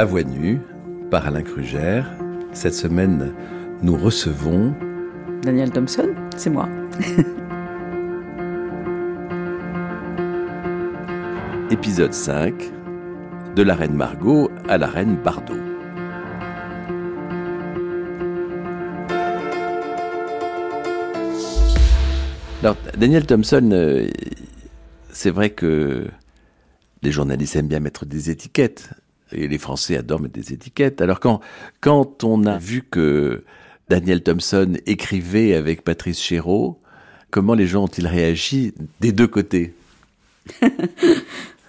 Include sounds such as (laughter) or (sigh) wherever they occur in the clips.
À voix nue, par Alain Crugère. Cette semaine, nous recevons. Daniel Thompson, c'est moi. (laughs) Épisode 5 De la reine Margot à la reine Bardot. Alors, Daniel Thompson, euh, c'est vrai que les journalistes aiment bien mettre des étiquettes. Et les Français adorent mettre des étiquettes. Alors quand, quand on a vu que Daniel Thompson écrivait avec Patrice Chéreau, comment les gens ont-ils réagi des deux côtés? (laughs)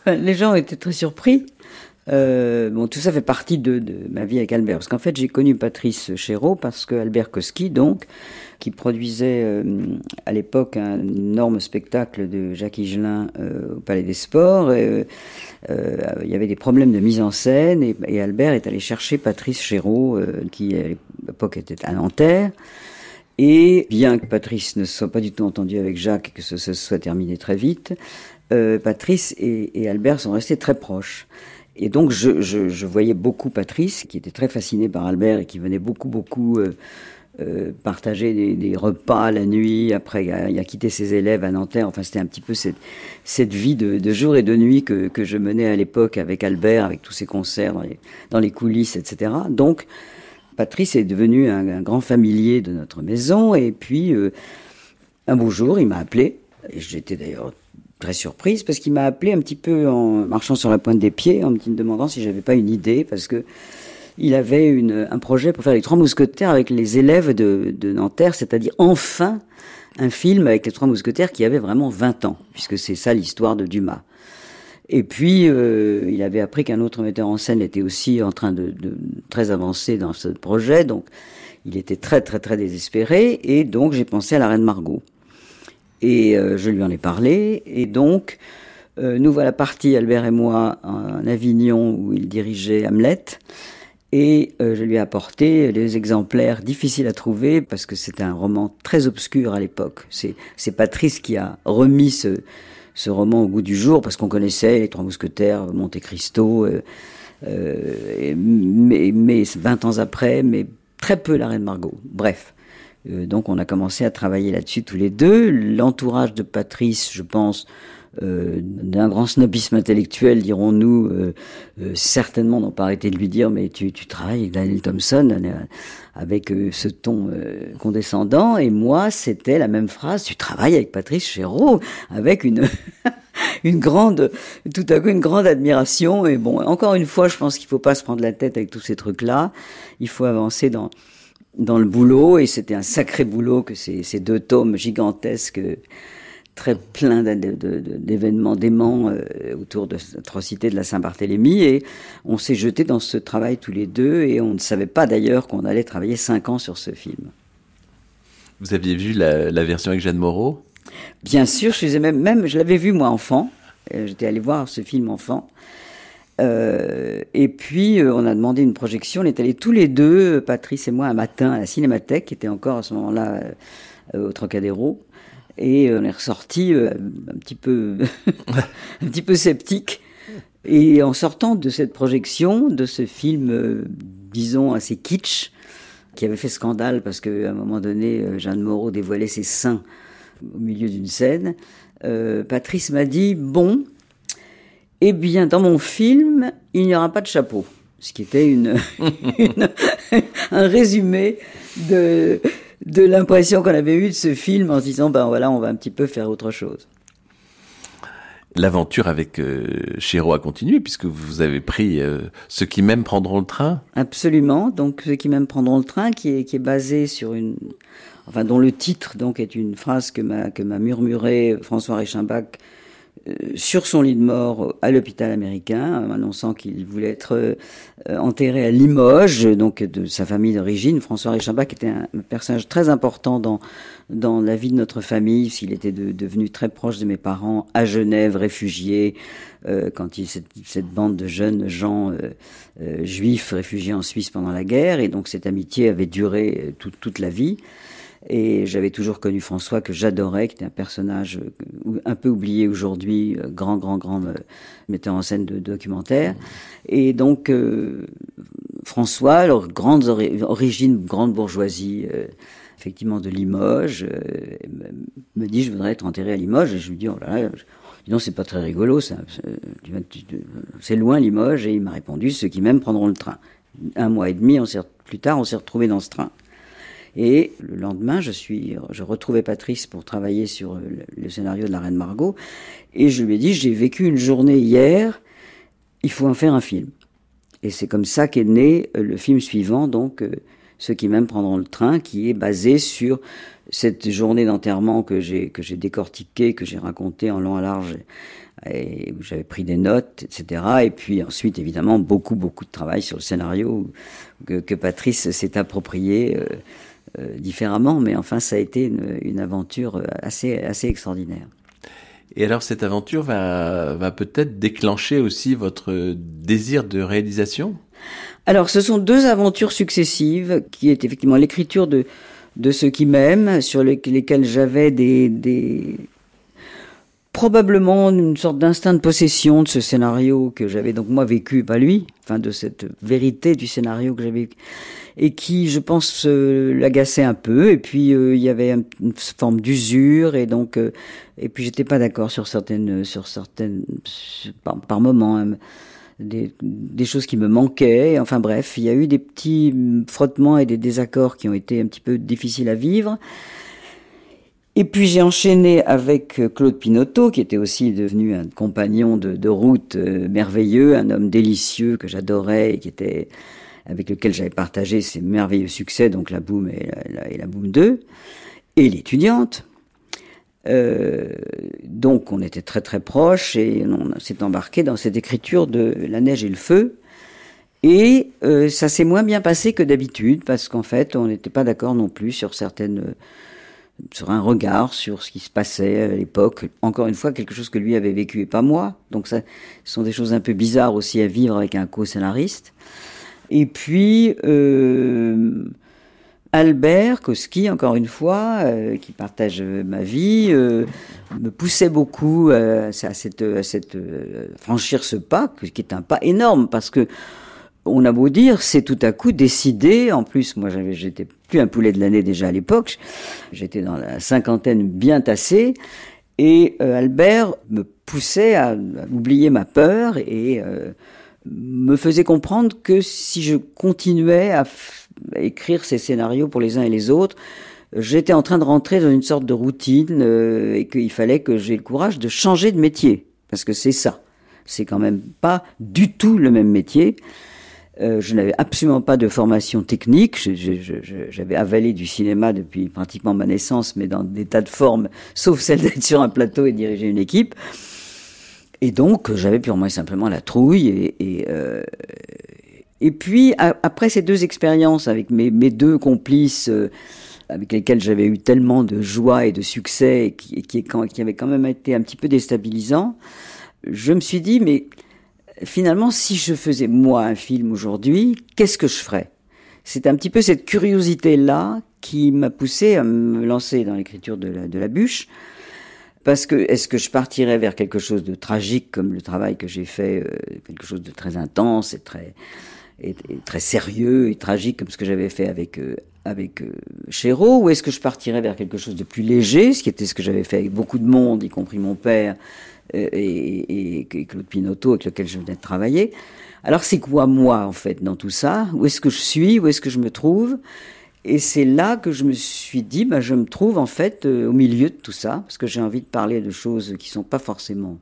Les gens été très surpris. Euh, bon, tout ça fait partie de, ma vie avec Albert, parce qu'en fait, j'ai connu Patrice Chéreau parce que Albert Koski, donc, qui produisait euh, à l'époque un énorme spectacle de Jacques Higelin euh, au Palais des Sports. Il y avait des problèmes de mise en scène et, Albert est allé chercher Patrice Chéreau, qui à l'époque était à Nanterre. Et bien que Patrice ne soit pas du tout entendu avec Jacques et que ce, soit terminé très vite, Patrice et Albert sont restés très proches. Et donc, je, je, voyais beaucoup Patrice, qui était très fasciné par Albert et qui venait beaucoup, beaucoup euh, euh, partager des, repas la nuit. Après, il a, quitté ses élèves à Nanterre. Enfin, c'était un petit peu cette, cette vie de, de, jour et de nuit que, que je menais à l'époque avec Albert, avec tous ses concerts dans les, coulisses, etc. Donc, Patrice est devenu un, grand familier de notre maison. Et puis, euh, un beau jour, il m'a appelé. J'étais d'ailleurs très surprise parce qu'il m'a appelé un petit peu en marchant sur la pointe des pieds, en me demandant si j'avais pas une idée, parce que il avait une, un projet pour faire les Trois Mousquetaires avec les élèves de, de Nanterre, c'est-à-dire enfin un film avec les Trois Mousquetaires qui avait vraiment 20 ans, puisque c'est ça l'histoire de Dumas. Et puis, euh, il avait appris qu'un autre metteur en scène était aussi en train de, de très avancer dans ce projet, donc il était très très très désespéré, et donc j'ai pensé à la Reine Margot. Et euh, je lui en ai parlé. Et donc, euh, nous voilà partis, Albert et moi, en Avignon, où il dirigeait Hamlet. Et euh, je lui ai apporté les exemplaires difficiles à trouver, parce que c'était un roman très obscur à l'époque. C'est Patrice qui a remis ce, roman au goût du jour, parce qu'on connaissait Les Trois Mousquetaires, Monte Cristo, mais, mais 20 ans après, mais très peu La Reine Margot. Bref. Euh, donc on a commencé à travailler là-dessus tous les deux. L'entourage de Patrice, je pense, euh, d'un grand snobisme intellectuel, dirons-nous, euh, euh, certainement n'ont pas arrêté de lui dire mais tu, tu travailles avec Daniel Thompson euh, avec ce ton condescendant. Et moi c'était la même phrase tu travailles avec Patrice Chéreau avec une (laughs) une grande tout à coup une grande admiration. Et bon encore une fois je pense qu'il faut pas se prendre la tête avec tous ces trucs là il faut avancer dans dans le boulot et c'était un sacré boulot que ces, ces deux tomes gigantesques très plein d'événements déments euh, autour de l'atrocité de la Saint-Barthélemy et on s'est jeté dans ce travail tous les deux et on ne savait pas d'ailleurs qu'on allait travailler cinq ans sur ce film. Vous aviez vu la, la version avec Jeanne Moreau? Bien sûr, je faisais même, même je l'avais vu moi enfant. J'étais allé voir ce film enfant. Euh, et puis, euh, on a demandé une projection. On est allés tous les deux, Patrice et moi, un matin à la Cinémathèque, qui était encore à ce moment-là euh, au Trocadéro. Et on est ressorti un petit peu, (laughs) un petit peu sceptique. Et en sortant de cette projection, de ce film, disons, assez kitsch, qui avait fait scandale parce qu'à un moment donné, Jeanne Moreau dévoilait ses seins au milieu d'une scène, Patrice m'a dit, bon, eh bien, dans mon film, il n'y aura pas de chapeau. Ce qui était une, (laughs) une un résumé de, de l'impression qu'on avait eue de ce film en se disant, ben voilà, on va un petit peu faire autre chose. L'aventure avec euh, Chéreau a continué puisque vous avez pris euh, Ceux qui m'aiment prendront le train. Absolument. Donc Ceux qui m'aiment prendront le train, qui est, qui est basé sur une, enfin dont le titre donc est une phrase que m'a que m'a murmuré François Reichenbach sur son lit de mort à l'hôpital américain, annonçant qu'il voulait être euh, enterré à Limoges, donc de sa famille d'origine. François Reichenbach était un personnage très important dans, dans la vie de notre famille, s'il était de, devenu très proche de mes parents à Genève, réfugié, euh, quand cette, bande de jeunes gens euh, euh, juifs réfugiés en Suisse pendant la guerre, et donc cette amitié avait duré toute la vie. Et j'avais toujours connu François que j'adorais, qui était un personnage euh, un peu oublié aujourd'hui, euh, grand, grand, grand euh, metteur en scène de documentaire. Et donc, François, grande origine, grande bourgeoisie, effectivement de Limoges, me dit je voudrais être enterré à Limoges. Et je lui dis, oh là là, non, c'est pas très rigolo, c'est loin Limoges. Et il m'a répondu, ceux qui m'aiment prendront le train. Un mois et demi plus tard, on s'est retrouvé dans ce train. Et le lendemain, je suis, je retrouvais Patrice pour travailler sur le, scénario de la Reine Margot. Et je lui ai dit, j'ai vécu une journée hier, il faut en faire un film. Et c'est comme ça qu'est né euh, le film suivant, donc euh, Ceux qui m'aiment prendront le train, qui est basé sur cette journée d'enterrement que j'ai que j'ai décortiquée, que j'ai racontée en long et large, et où j'avais pris des notes, etc. Et puis ensuite, évidemment, beaucoup beaucoup de travail sur le scénario que, que Patrice s'est approprié. Euh, euh, différemment, mais enfin, ça a été une, aventure assez, assez extraordinaire. Et alors, cette aventure va, va peut-être déclencher aussi votre désir de réalisation? Alors, ce sont deux aventures successives qui est effectivement l'écriture de, de ceux qui m'aiment, sur lesquels j'avais des, des, probablement une sorte d'instinct de possession de ce scénario que j'avais donc moi vécu, pas lui, enfin de cette vérité du scénario que j'avais et qui, je pense, euh, l'agaçait un peu. Et puis euh, il y avait une forme d'usure et donc euh, et puis j'étais pas d'accord sur certaines sur certaines par, par moments. Hein, des, choses qui me manquaient. Enfin bref, il y a eu des petits frottements et des désaccords qui ont été un petit peu difficiles à vivre. Et puis j'ai enchaîné avec Claude Pinotto, qui était aussi devenu un compagnon de, route merveilleux, un homme délicieux que j'adorais et qui était avec lequel j'avais partagé ces merveilleux succès, donc la Boom et la, la Boom 2, et l'étudiante. Euh, donc on était très très proches et on s'est embarqué dans cette écriture de La neige et le feu. Et euh, ça s'est moins bien passé que d'habitude parce qu'en fait on n'était pas d'accord non plus sur certaines sur un regard sur ce qui se passait à l'époque. Encore une fois, quelque chose que lui avait vécu et pas moi. Donc ça, ce sont des choses un peu bizarres aussi à vivre avec un co-scénariste. Et puis, euh, Albert Koski, encore une fois, euh, qui partage ma vie, euh, me poussait beaucoup à cette, à cette franchir ce pas, qui est un pas énorme, parce que on a beau dire, c'est tout à coup décidé. En plus, moi, j'avais, j'étais plus un poulet de l'année déjà à l'époque. J'étais dans la cinquantaine bien tassé. Et Albert me poussait à, oublier ma peur et me faisait comprendre que si je continuais à, écrire ces scénarios pour les uns et les autres, j'étais en train de rentrer dans une sorte de routine euh, et qu'il fallait que j'ai le courage de changer de métier. Parce que c'est ça. C'est quand même pas du tout le même métier. Euh, je n'avais absolument pas de formation technique. J'avais avalé du cinéma depuis pratiquement ma naissance, mais dans des tas de formes, (laughs) sauf celle d'être sur un plateau et diriger une équipe. Et donc, j'avais purement et simplement la trouille. Et, et, euh, et puis, après ces deux expériences avec mes, deux complices, euh, avec lesquels j'avais eu tellement de joie et de succès, et qui, qui, qui avaient quand même été un petit peu déstabilisants, je me suis dit, mais finalement, si je faisais moi un film aujourd'hui, qu'est-ce que je ferais? C'est un petit peu cette curiosité-là qui m'a poussé à me lancer dans l'écriture de la, bûche. Parce que est-ce que je partirais vers quelque chose de tragique comme le travail que j'ai fait, euh, quelque chose de très intense et très très sérieux et tragique comme ce que j'avais fait avec euh, avec euh, Chéreau, ou est-ce que je partirais vers quelque chose de plus léger, ce qui était ce que j'avais fait avec beaucoup de monde, y compris mon père et, Claude Pinotto avec lequel je venais de travailler. Alors c'est quoi moi en fait dans tout ça? Où est-ce que je suis? Où est-ce que je me trouve? Et c'est là que je me suis dit, bah, je me trouve en fait euh, au milieu de tout ça, parce que j'ai envie de parler de choses qui sont pas forcément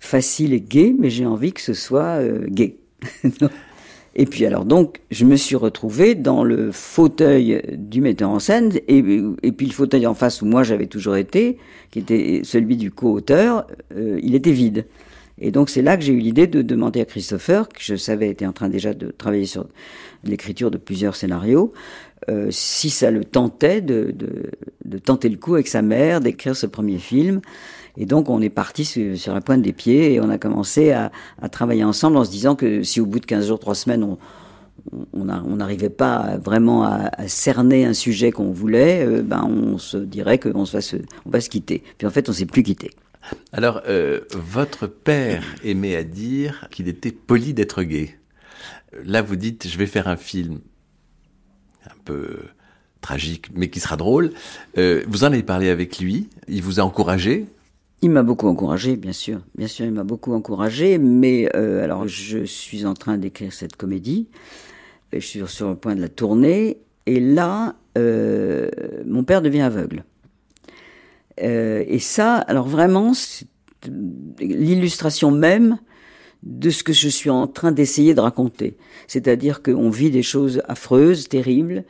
faciles et gaies, mais j'ai envie que ce soit euh, gai. (laughs) et puis alors donc, je me suis retrouvé dans le fauteuil du metteur en scène, et, puis le fauteuil en face où moi j'avais toujours été, qui était celui du co-auteur, euh, il était vide. Et donc c'est là que j'ai eu l'idée de demander à Christopher, que je savais était en train déjà de travailler sur l'écriture de plusieurs scénarios, euh, si ça le tentait de, de, de, tenter le coup avec sa mère, d'écrire ce premier film. Et donc on est parti sur, la pointe des pieds et on a commencé à, à, travailler ensemble en se disant que si au bout de 15 jours, 3 semaines, on, on n'arrivait pas vraiment à, cerner un sujet qu'on voulait, euh, ben on se dirait qu'on va se, on va se quitter. Puis en fait, on s'est plus quitté. Alors, euh, votre père aimait à dire qu'il était poli d'être gay. Là, vous dites, je vais faire un film un peu tragique, mais qui sera drôle. Euh, vous en avez parlé avec lui. Il vous a encouragé. Il m'a beaucoup encouragé, bien sûr. Bien sûr, il m'a beaucoup encouragé. Mais alors, je suis en train d'écrire cette comédie je suis sur le point de la tourner, et là, euh, mon père devient aveugle. Euh, et ça, alors vraiment, c'est l'illustration même de ce que je suis en train d'essayer de raconter. C'est-à-dire qu'on vit des choses affreuses, terribles,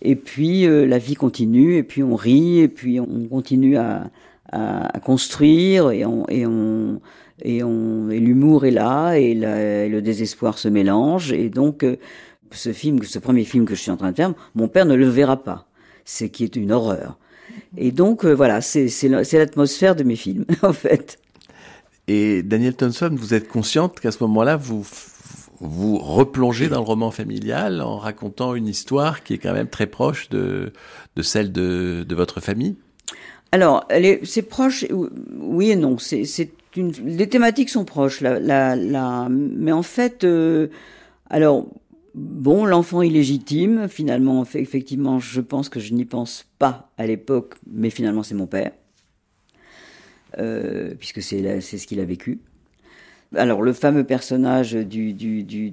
et puis euh, la vie continue, et puis on rit, et puis on continue à, à, construire, et on, et on, et, on, et l'humour est là, et, et, le désespoir se mélange, et donc ce film, ce premier film que je suis en train de faire, mon père ne le verra pas. C'est qui est une horreur. Et donc, euh, voilà, c'est l'atmosphère de mes films, (laughs) en fait. Et Daniel Thompson, vous êtes consciente qu'à ce moment-là, vous vous replongez dans le roman familial en racontant une histoire qui est quand même très proche de, celle de votre famille? Alors, c'est proche, oui et non. C'est une, les thématiques sont proches, la, la mais en fait, euh, alors Bon, l'enfant illégitime, finalement, effectivement, je pense que je n'y pense pas à l'époque, mais finalement c'est mon père, euh, puisque c'est ce qu'il a vécu. Alors le fameux personnage du,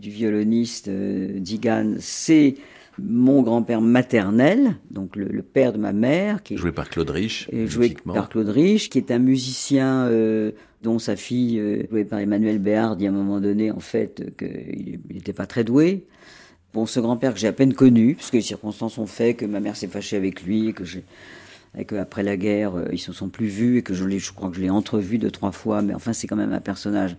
violoniste euh, Digan, c'est mon grand-père maternel, donc le, père de ma mère, qui est joué par Claude Rich, joué par Claude Rich, qui est un musicien euh, dont sa fille, jouée par Emmanuel Béard, dit à un moment donné en fait qu'il n'était pas très doué. Bon, ce grand-père que j'ai à peine connu, puisque les circonstances ont fait que ma mère s'est fâchée avec lui, et que j'ai et qu'après la guerre, euh, ils se sont plus vus, et que je, je crois que je l'ai entrevu deux, trois fois, mais enfin, c'est quand même un personnage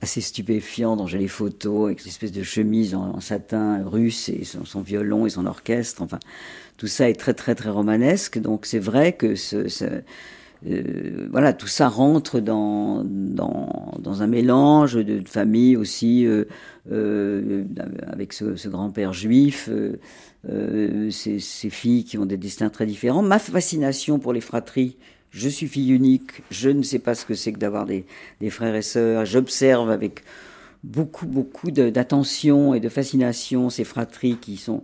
assez stupéfiant dont j'ai les photos, avec cette espèce de chemise en, satin russe, et son, violon et son orchestre, enfin, tout ça est très, très, très romanesque, donc c'est vrai que ce, ce euh, voilà, tout ça rentre dans, dans, dans un mélange de, famille aussi, euh, euh, avec ce, ce grand-père juif, euh, euh, ces, ces, filles qui ont des destins très différents. Ma fascination pour les fratries, je suis fille unique, je ne sais pas ce que c'est que d'avoir des, frères et sœurs, j'observe avec beaucoup, beaucoup d'attention et de fascination ces fratries qui sont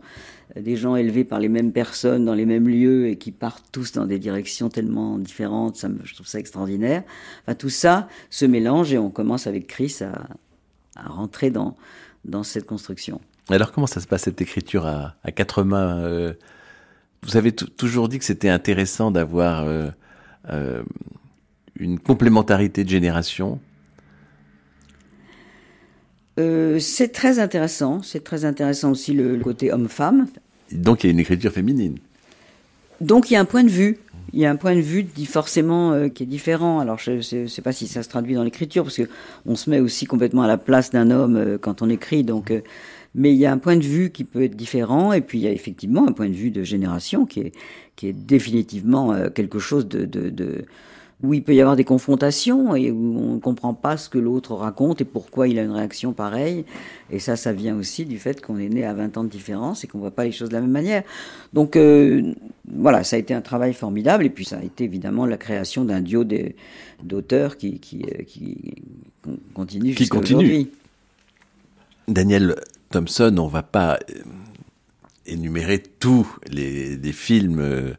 des gens élevés par les mêmes personnes dans les mêmes lieux et qui partent tous dans des directions tellement différentes, ça, je trouve ça extraordinaire. Enfin, tout ça se mélange et on commence avec Chris à, rentrer dans, cette construction. Alors comment ça se passe cette écriture à, à quatre mains euh, Vous avez toujours dit que c'était intéressant d'avoir euh, euh, une complémentarité de génération. Euh, c'est très intéressant. C'est très intéressant aussi le, côté homme-femme. Donc il y a une écriture féminine. Donc il y a un point de vue. Il y a un point de vue dit forcément euh, qui est différent. Alors je ne sais pas si ça se traduit dans l'écriture parce que on se met aussi complètement à la place d'un homme euh, quand on écrit. Donc, mais il y a un point de vue qui peut être différent et puis il y a effectivement un point de vue de génération qui est qui est définitivement quelque chose de, de, de où il peut y avoir des confrontations et où on ne comprend pas ce que l'autre raconte et pourquoi il a une réaction pareille. Et ça, ça vient aussi du fait qu'on est né à 20 ans de différence et qu'on ne voit pas les choses de la même manière. Donc euh, voilà, ça a été un travail formidable et puis ça a été évidemment la création d'un duo d'auteurs qui, qui, euh, qui continue jusqu'à aujourd'hui. Daniel Thompson, on va pas euh, énumérer tous les, films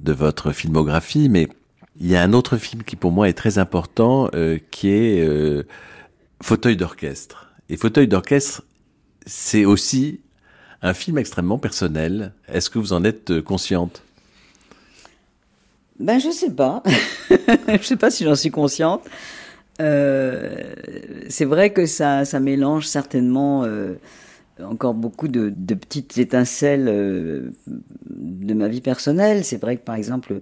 de votre filmographie, mais il y a un autre film qui pour moi est très important, euh, qui est euh, Fauteuil d'orchestre. Et Fauteuil d'orchestre, c'est aussi un film extrêmement personnel. Est-ce que vous en êtes euh, consciente? Ben je sais pas. (laughs) je sais pas si j'en suis consciente. Euh, c'est vrai que ça, ça mélange certainement euh, encore beaucoup de, petites étincelles euh, de ma vie personnelle. C'est vrai que par exemple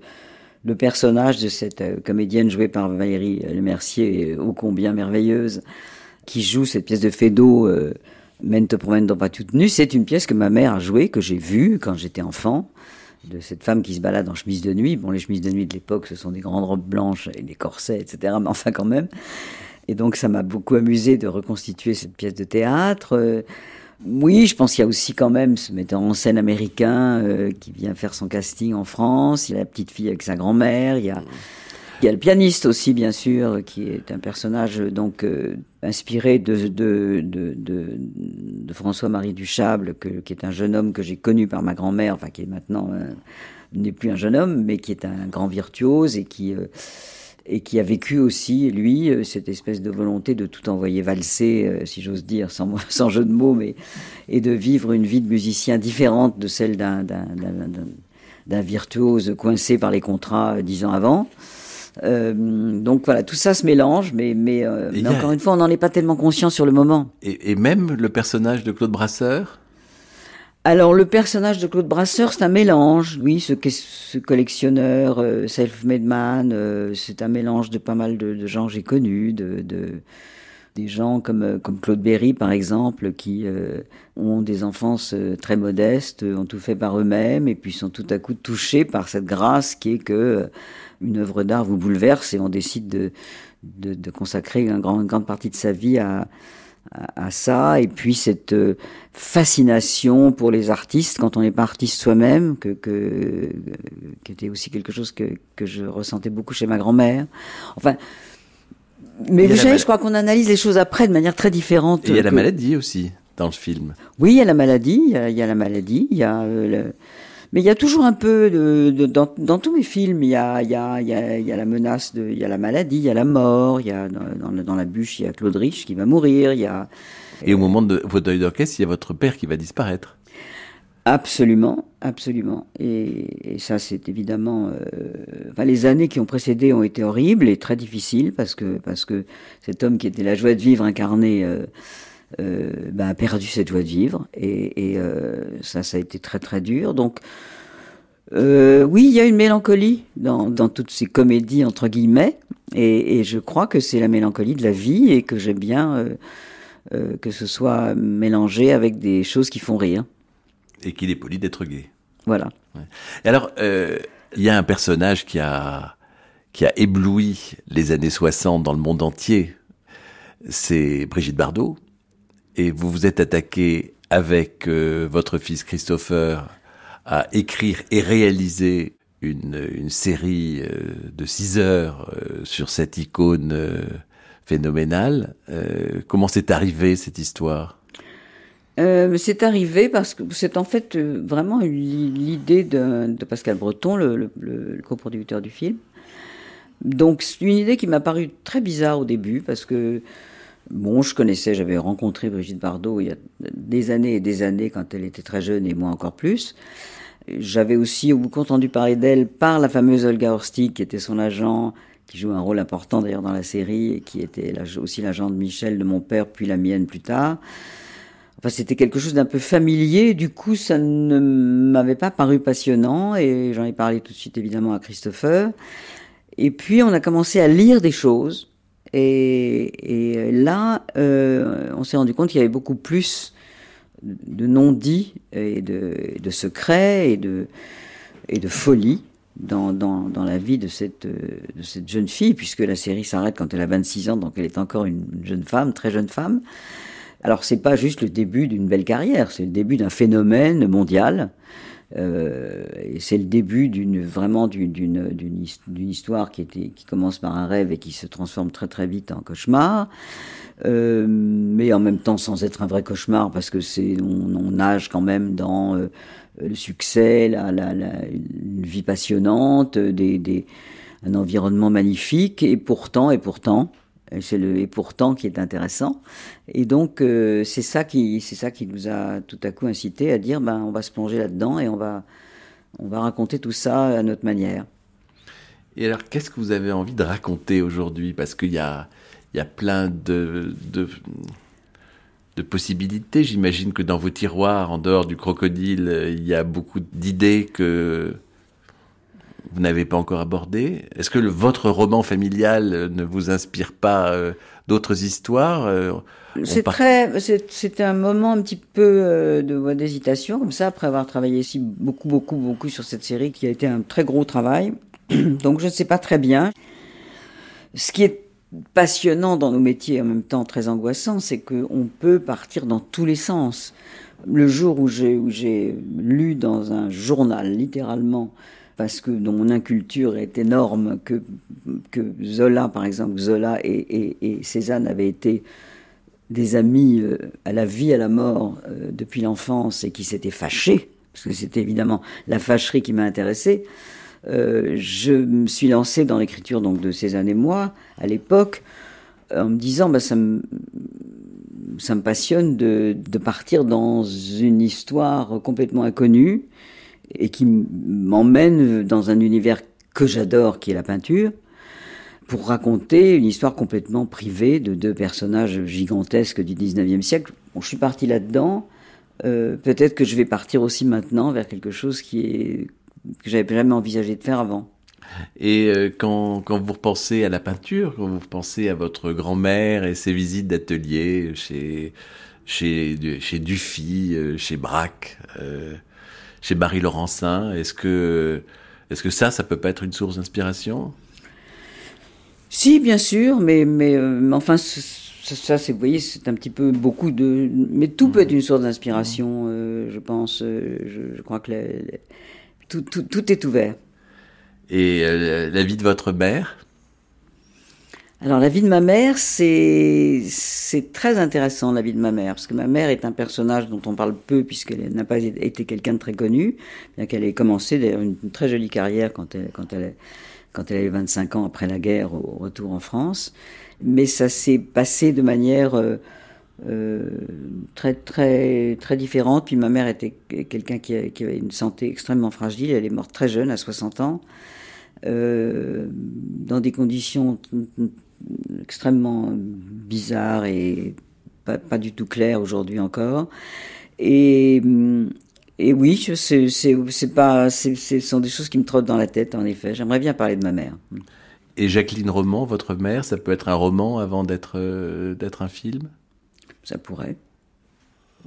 le personnage de cette euh, comédienne jouée par Valérie Lemercier, ô combien merveilleuse, qui joue cette pièce de Fédo, euh, Mène te promène dans pas toute nue, c'est une pièce que ma mère a jouée, que j'ai vue quand j'étais enfant, de cette femme qui se balade en chemise de nuit. Bon, les chemises de nuit de l'époque, ce sont des grandes robes blanches et des corsets, etc., mais enfin quand même. Et donc ça m'a beaucoup amusé de reconstituer cette pièce de théâtre. Oui, je pense qu'il y a aussi quand même ce metteur en scène américain euh, qui vient faire son casting en France. Il y a la petite fille avec sa grand-mère. Il y a, le pianiste aussi, bien sûr, qui est un personnage donc euh, inspiré de, François-Marie Duchable, qui est un jeune homme que j'ai connu par ma grand-mère, enfin qui est maintenant euh, n'est plus un jeune homme, mais qui est un grand virtuose et qui et qui a vécu aussi, lui, euh, cette espèce de volonté de tout envoyer valser, euh, si j'ose dire, sans, (laughs) sans, jeu de mots, mais et de vivre une vie de musicien différente de celle d'un virtuose coincé par les contrats euh, dix ans avant. Euh, donc voilà, tout ça se mélange, mais, mais, mais encore une fois, on n'en est pas tellement conscient sur le moment. Et, et même le personnage de Claude Brasseur alors le personnage de Claude Brasseur, c'est un mélange, oui, ce, collectionneur, euh, self-made man, euh, c'est un mélange de pas mal de, gens que j'ai connus, de, des gens comme, euh, comme Claude Berry par exemple, qui ont des enfances très modestes, ont tout fait par eux-mêmes et puis sont tout à coup touchés par cette grâce qui est que une œuvre d'art vous bouleverse et on décide de, de, consacrer une grande partie de sa vie à à, ça, et puis cette euh, fascination pour les artistes quand on n'est pas artiste soi-même, que, que, qui était aussi quelque chose que, que je ressentais beaucoup chez ma grand-mère. Enfin, mais vous savez, je crois qu'on analyse les choses après de manière très différente. il y a la maladie aussi dans le film. Oui, il y a la maladie, il y a, il y a la maladie, il y a euh, le, mais il y a toujours un peu de, de dans, dans, tous mes films, il y a, il y a, il y a, il y a la menace de, il y a la maladie, il y a la mort, il y a dans, dans la bûche, il y a Claude Rich qui va mourir, il y a. Et au moment de votre deuil d'orchestre, il y a votre père qui va disparaître. Absolument, absolument. Et, et ça, c'est évidemment. Euh, enfin, les années qui ont précédé ont été horribles et très difficiles parce que parce que cet homme qui était la joie de vivre incarné. Euh, euh, ben, a perdu cette joie de vivre et, et euh, ça, ça a été très très dur. Donc euh, oui, il y a une mélancolie dans, dans toutes ces comédies entre guillemets, et, et je crois que c'est la mélancolie de la vie et que j'aime bien que ce soit mélangé avec des choses qui font rire. Et qu'il est poli d'être gay. Voilà. Ouais. Et alors, il y a un personnage qui a qui a ébloui les années 60 dans le monde entier. C'est Brigitte Bardot et vous vous êtes attaqué avec euh, votre fils Christopher à écrire et réaliser une, série euh, de six heures euh, sur cette icône phénoménale. comment c'est arrivé cette histoire? C'est arrivé parce que c'est en fait vraiment l'idée de, Pascal Breton, le, le, coproducteur du film. Donc c'est une idée qui m'a paru très bizarre au début parce que Bon, je connaissais, j'avais rencontré Brigitte Bardot il y a des années et des années quand elle était très jeune et moi encore plus. J'avais aussi beaucoup entendu parler d'elle par la fameuse Olga Horstig qui était son agent, qui joue un rôle important d'ailleurs dans la série et qui était aussi l'agent de Michel, de mon père, puis la mienne plus tard. Enfin, c'était quelque chose d'un peu familier. Du coup, ça ne m'avait pas paru passionnant et j'en ai parlé tout de suite évidemment à Christopher. Et puis, on a commencé à lire des choses et, et là, euh, on s'est rendu compte qu'il y avait beaucoup plus de non-dits et de, de, secrets et de, et de folie dans, dans, dans, la vie de cette, de cette jeune fille, puisque la série s'arrête quand elle a 26 ans, donc elle est encore une jeune femme, très jeune femme. Alors c'est pas juste le début d'une belle carrière, c'est le début d'un phénomène mondial euh, c'est le début d'une vraiment d'une d'une histoire qui était qui commence par un rêve et qui se transforme très très vite en cauchemar. Euh, mais en même temps sans être un vrai cauchemar parce que c'est on, on, nage quand même dans euh, le succès, la, la, la, une vie passionnante, des, des, un environnement magnifique et pourtant et pourtant c'est le et pourtant qui est intéressant. Et donc euh, c'est ça qui c'est ça qui nous a tout à coup incité à dire ben on va se plonger là-dedans et on va on va raconter tout ça à notre manière. Et alors qu'est-ce que vous avez envie de raconter aujourd'hui? Parce qu'il y a il y a plein de, de de possibilités. J'imagine que dans vos tiroirs, en dehors du crocodile, il y a beaucoup d'idées que vous n'avez pas encore abordé Est-ce que le, votre roman familial euh, ne vous inspire pas euh, d'autres histoires euh, C'est très, c'est un moment un petit peu euh, de d'hésitation comme ça après avoir travaillé ici beaucoup beaucoup beaucoup sur cette série qui a été un très gros travail. (clears throat) Donc je ne sais pas très bien. Ce qui est passionnant dans nos métiers, en même temps très angoissant, c'est qu'on peut partir dans tous les sens. Le jour où j'ai lu dans un journal, littéralement, parce que dont mon inculture est énorme, que, que Zola, par exemple, Zola et, et, Cézanne avaient été des amis euh, à la vie, à la mort euh, depuis l'enfance et qui s'étaient fâchés, parce que c'était évidemment la fâcherie qui m'a intéressé. Euh, je me suis lancé dans l'écriture donc de Cézanne et moi à l'époque en me disant bah, ça me ça me passionne de, de partir dans une histoire complètement inconnue et qui m'emmène dans un univers que j'adore, qui est la peinture, pour raconter une histoire complètement privée de deux personnages gigantesques du 19e siècle. Je suis parti là-dedans. Euh, peut-être que je vais partir aussi maintenant vers quelque chose qui est que j'avais jamais envisagé de faire avant. Et euh, quand, quand, vous repensez à la peinture, quand vous repensez à votre grand-mère et ses visites d'atelier chez, chez, chez Dufy, euh, chez Braque, euh, chez Barry Laurencin. Est-ce que, est-ce que ça, ça peut pas être une source d'inspiration? Si, bien sûr, mais, mais, euh, enfin, ça, c'est, vous voyez, c'est un petit peu beaucoup de. Mais tout peut être une source d'inspiration, euh, je pense. Je, crois que tout, tout, tout, est ouvert. Et la vie de votre mère? Alors la vie de ma mère, c'est c'est très intéressant la vie de ma mère parce que ma mère est un personnage dont on parle peu puisqu'elle n'a pas été quelqu'un de très connu, bien qu'elle ait commencé d'ailleurs une, très jolie carrière quand elle quand elle quand elle avait 25 ans après la guerre au retour en France, mais ça s'est passé de manière euh, euh, très très très différente. Puis ma mère était quelqu'un qui, avait une santé extrêmement fragile, elle est morte très jeune à 60 ans. Euh, dans des conditions extrêmement bizarre et pas, pas du tout clair aujourd'hui encore. Et, et oui, c'est, pas, ce sont des choses qui me trottent dans la tête, en effet. J'aimerais bien parler de ma mère. Et Jacqueline Roman, votre mère, ça peut être un roman avant d'être, euh, d'être un film? Ça pourrait.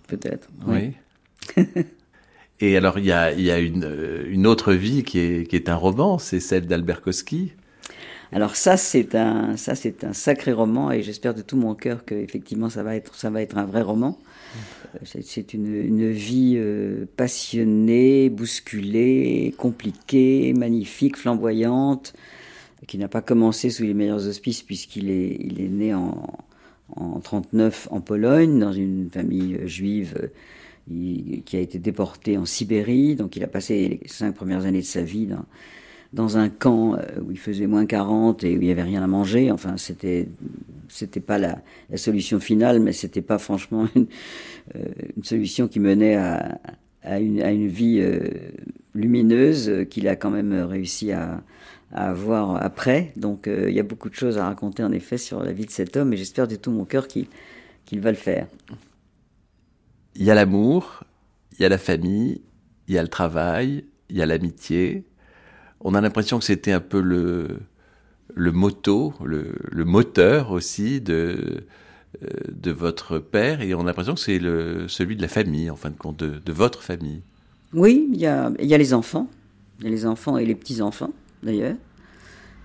Peut-être. Oui. (laughs) Et alors, il y a, y a une, une, autre vie qui est, qui est un roman, c'est celle d'Albert Koski. Alors ça, c'est un, ça, c'est un sacré roman et j'espère de tout mon cœur que effectivement ça va être, ça va être un vrai roman. Euh, c'est une, une, vie euh, passionnée, bousculée, compliquée, magnifique, flamboyante, qui n'a pas commencé sous les meilleurs auspices puisqu'il est, il est né en, en 39 en Pologne, dans une famille juive qui a été déportée en Sibérie. Donc il a passé les cinq premières années de sa vie dans, dans un camp euh, où il faisait moins 40 et où il n'y avait rien à manger. Enfin, c'était c'était pas la, solution finale, mais c'était pas franchement une, euh, solution qui menait à, une, à une, vie euh, lumineuse qu'il a quand même réussi à, avoir après. Donc il y a beaucoup de choses à raconter en effet sur la vie de cet homme et j'espère de tout mon cœur qu'il qu'il va le faire. Il y a l'amour, il y a la famille, il y a le travail, il y a l'amitié, on a l'impression que c'était un peu le, le moto, le, le moteur aussi de, euh, de votre père, et on a l'impression que c'est celui de la famille, en fin de compte, de, de votre famille. Oui, il y a, y a les enfants, il y a les enfants et les petits-enfants, d'ailleurs.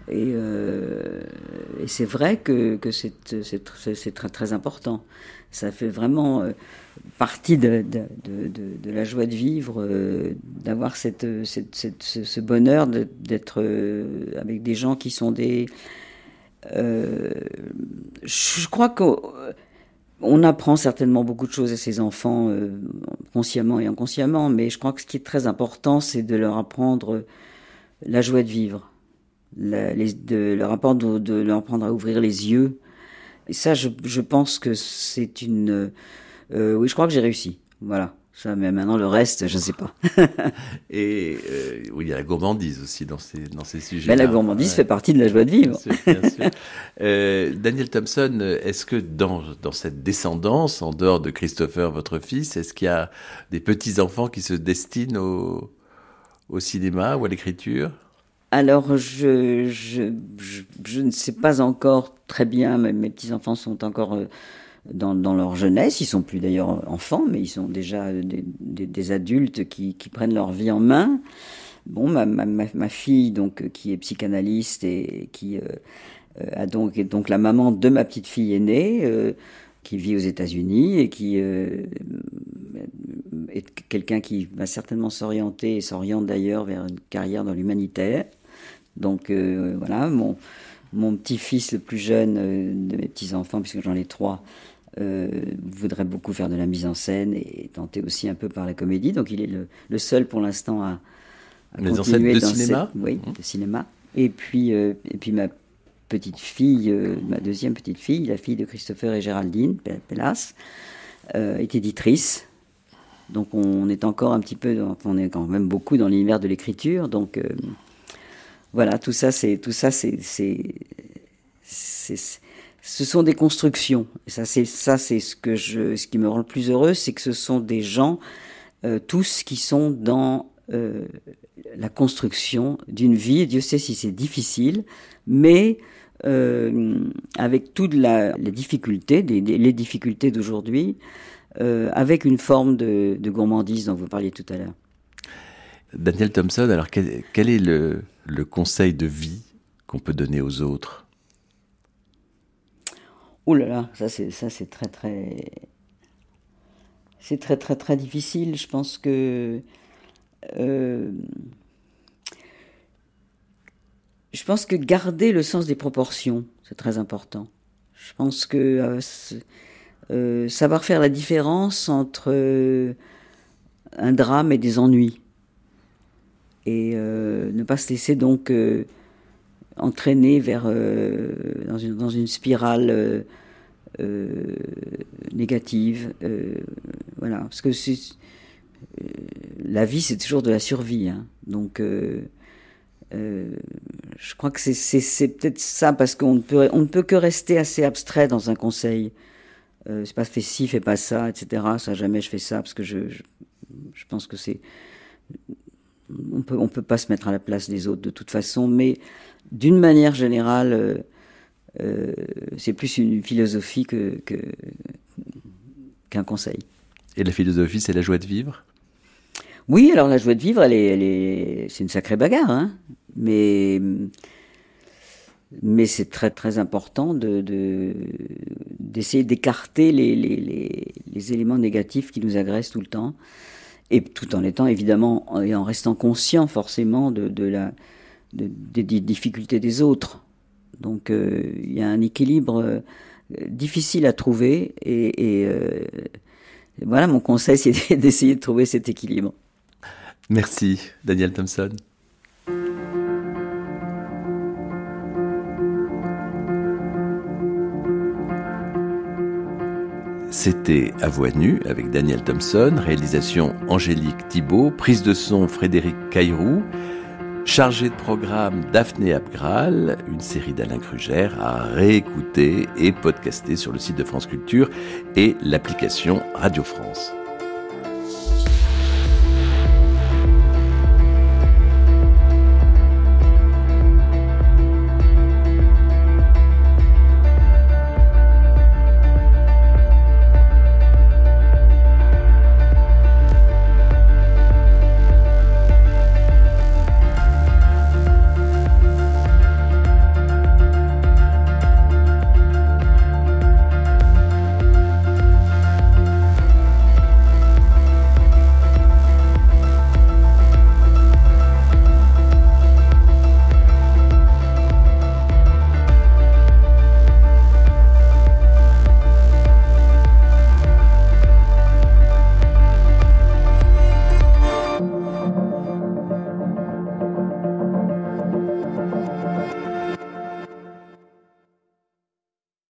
Et, euh, et c'est vrai que, que c'est, c'est, très, très important. Ça fait vraiment euh, partie de, de, de, la joie de vivre, euh, d'avoir cette, cette, ce bonheur d'être euh, avec des gens qui sont des... je crois qu'on apprend certainement beaucoup de choses à ses enfants, consciemment et inconsciemment, mais je crois que ce qui est très important, c'est de leur apprendre la joie de vivre les, de leur apprendre, de leur apprendre à ouvrir les yeux. Et ça, je, je pense que c'est une... Euh, oui, je crois que j'ai réussi. Voilà. Ça, mais maintenant, le reste, je ne sais pas. (laughs) et euh, oui, il y a la gourmandise aussi dans ces, dans ces sujets. Mais la gourmandise fait partie de la joie de vivre. Bien sûr, bien sûr. (laughs) Euh, Daniel Thompson, est-ce que dans, dans cette descendance, en dehors de Christopher, votre fils, est-ce qu'il y a des petits-enfants qui se destinent au, au cinéma ou à l'écriture? Alors, je, je, je, ne sais pas encore très bien, mes petits-enfants sont encore euh, dans, dans, leur jeunesse, ils sont plus d'ailleurs enfants, mais ils sont déjà des, des, adultes qui, qui, prennent leur vie en main. Bon, ma, ma, ma, fille, donc, qui est psychanalyste et qui... Euh, a donc, est donc la maman de ma petite fille aînée, qui vit aux États-Unis et qui est quelqu'un qui va certainement s'orienter et s'oriente d'ailleurs vers une carrière dans l'humanitaire. Donc voilà, mon, mon petit-fils le plus jeune de mes petits-enfants, puisque j'en ai trois, euh, voudrait beaucoup faire de la mise en scène et tenter aussi un peu par la comédie. Donc il est le, seul pour l'instant à, à continuer de dans cinéma. oui, mmh. de cinéma. Et puis, euh, et puis ma petite fille, euh, ma deuxième petite fille, la fille de Christopher et Géraldine Pellas, est éditrice. Donc on est encore un petit peu, on est quand même beaucoup dans l'univers de l'écriture. Donc voilà, tout ça, c'est tout ça, c'est ce sont des constructions. Et ça, c'est ça, c'est ce que je, ce qui me rend le plus heureux, c'est que ce sont des gens euh, tous qui sont dans euh, la construction d'une vie. Dieu sait si c'est difficile, mais euh, avec toutes les difficultés, les difficultés d'aujourd'hui, avec une forme de, gourmandise dont vous parliez tout à l'heure. Daniel Thompson, alors quel, est le conseil de vie qu'on peut donner aux autres? Oh là là, ça c'est ça c'est très très c'est très très très difficile. Je pense que euh, je pense que garder le sens des proportions, c'est très important. Je pense que euh, euh, savoir faire la différence entre un drame et des ennuis. Et ne pas se laisser donc entraîné vers euh, dans, une, dans, une, spirale euh, euh, négative. voilà, parce que la vie, c'est toujours de la survie. Hein. Donc, je crois que c'est peut-être ça, parce qu'on ne, peut, on ne peut que rester assez abstrait dans un conseil. c'est pas fais ci, fais pas ça, etc. Ça, jamais je fais ça, parce que je, je, je pense que c'est. On peut, on peut pas se mettre à la place des autres de toute façon, mais d'une manière générale, euh, euh, c'est plus une philosophie que, qu'un conseil. Et la philosophie, c'est la joie de vivre? Oui, alors la joie de vivre, elle est, elle est, c'est une sacrée bagarre, hein. Mais, mais c'est très très important de, d'essayer d'écarter les, les, les, éléments négatifs qui nous agressent tout le temps, et tout en étant évidemment, et en restant conscient forcément de, de la des difficultés des autres. Donc euh, il y a un équilibre euh, difficile à trouver et, euh, voilà, mon conseil (laughs) c'est d'essayer de trouver cet équilibre. Merci Daniel Thompson. C'était À voix nue avec Daniel Thompson, réalisation Angélique Thibault, prise de son Frédéric Cairou. Chargé de programme Daphné Abgral, une série d'Alain Krugère à réécouter et podcaster sur le site de France Culture et l'application Radio France.